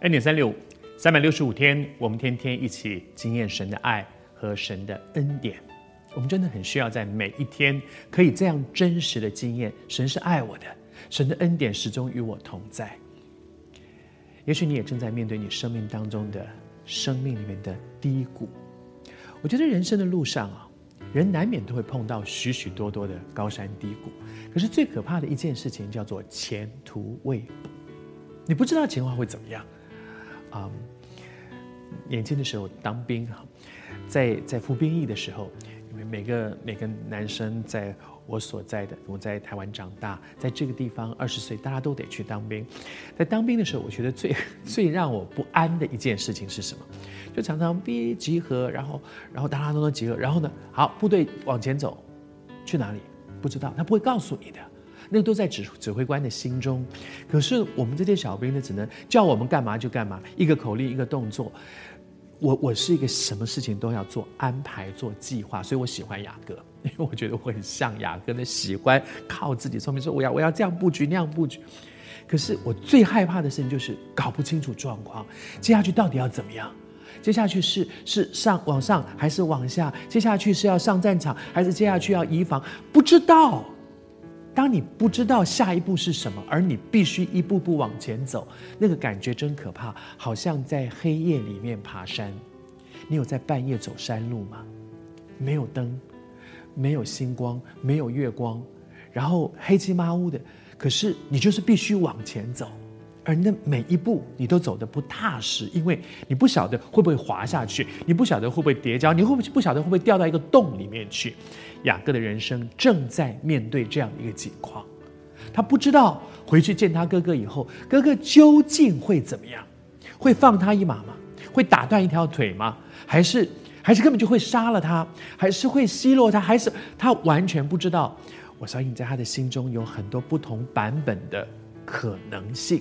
恩典三六五，三百六十五天，我们天天一起经验神的爱和神的恩典。我们真的很需要在每一天可以这样真实的经验，神是爱我的，神的恩典始终与我同在。也许你也正在面对你生命当中的生命里面的低谷。我觉得人生的路上啊，人难免都会碰到许许多多的高山低谷。可是最可怕的一件事情叫做前途未卜，你不知道情况会怎么样。啊、年轻的时候当兵哈，在在服兵役的时候。因为每个每个男生在我所在的，我在台湾长大，在这个地方二十岁，大家都得去当兵。在当兵的时候，我觉得最 最让我不安的一件事情是什么？就常常逼集合，然后然后大家都能集合，然后呢，好，部队往前走，去哪里？不知道，他不会告诉你的，那都在指指挥官的心中。可是我们这些小兵呢，只能叫我们干嘛就干嘛，一个口令，一个动作。我我是一个什么事情都要做安排、做计划，所以我喜欢雅各，因为我觉得我很像雅各，那喜欢靠自己聪明，说我要我要这样布局那样布局。可是我最害怕的事情就是搞不清楚状况，接下去到底要怎么样？接下去是是上往上还是往下？接下去是要上战场还是接下去要移防？不知道。当你不知道下一步是什么，而你必须一步步往前走，那个感觉真可怕，好像在黑夜里面爬山。你有在半夜走山路吗？没有灯，没有星光，没有月光，然后黑漆麻乌的，可是你就是必须往前走。而那每一步你都走得不踏实，因为你不晓得会不会滑下去，你不晓得会不会跌跤，你会不不晓得会不会掉到一个洞里面去。雅各的人生正在面对这样一个境况，他不知道回去见他哥哥以后，哥哥究竟会怎么样？会放他一马吗？会打断一条腿吗？还是还是根本就会杀了他？还是会奚落他？还是他完全不知道？我相信在他的心中有很多不同版本的可能性。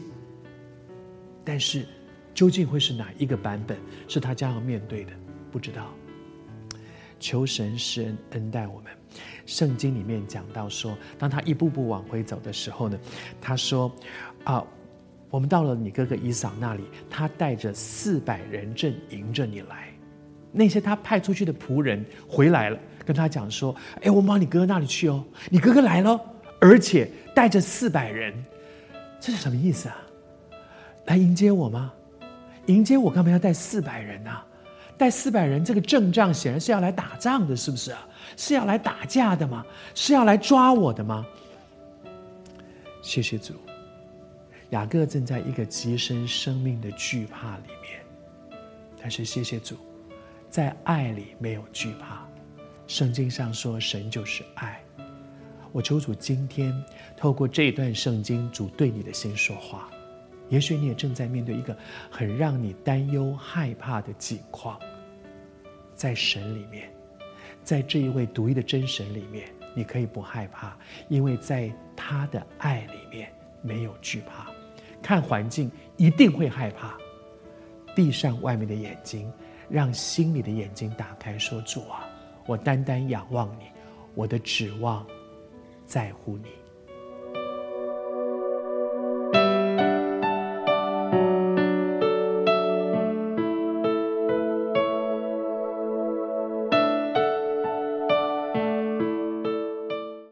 但是，究竟会是哪一个版本是他将要面对的？不知道。求神施恩恩待我们。圣经里面讲到说，当他一步步往回走的时候呢，他说：“啊，我们到了你哥哥以扫那里，他带着四百人正迎着你来。那些他派出去的仆人回来了，跟他讲说：‘哎，我们往你哥哥那里去哦，你哥哥来了，而且带着四百人，这是什么意思啊？’”来迎接我吗？迎接我干嘛要带四百人呢、带四百人，这个阵仗显然是要来打仗的，是不是啊？是要来打架的吗？是要来抓我的吗？谢谢主，雅各正在一个极深生命的惧怕里面，但是谢谢主，在爱里没有惧怕。圣经上说，神就是爱。我求主今天透过这段圣经，主对你的心说话。也许你也正在面对一个很让你担忧、害怕的境况，在神里面，在这一位独一的真神里面，你可以不害怕，因为在他的爱里面没有惧怕。看环境一定会害怕，闭上外面的眼睛，让心里的眼睛打开，说：“主啊，我单单仰望你，我的指望在乎你。”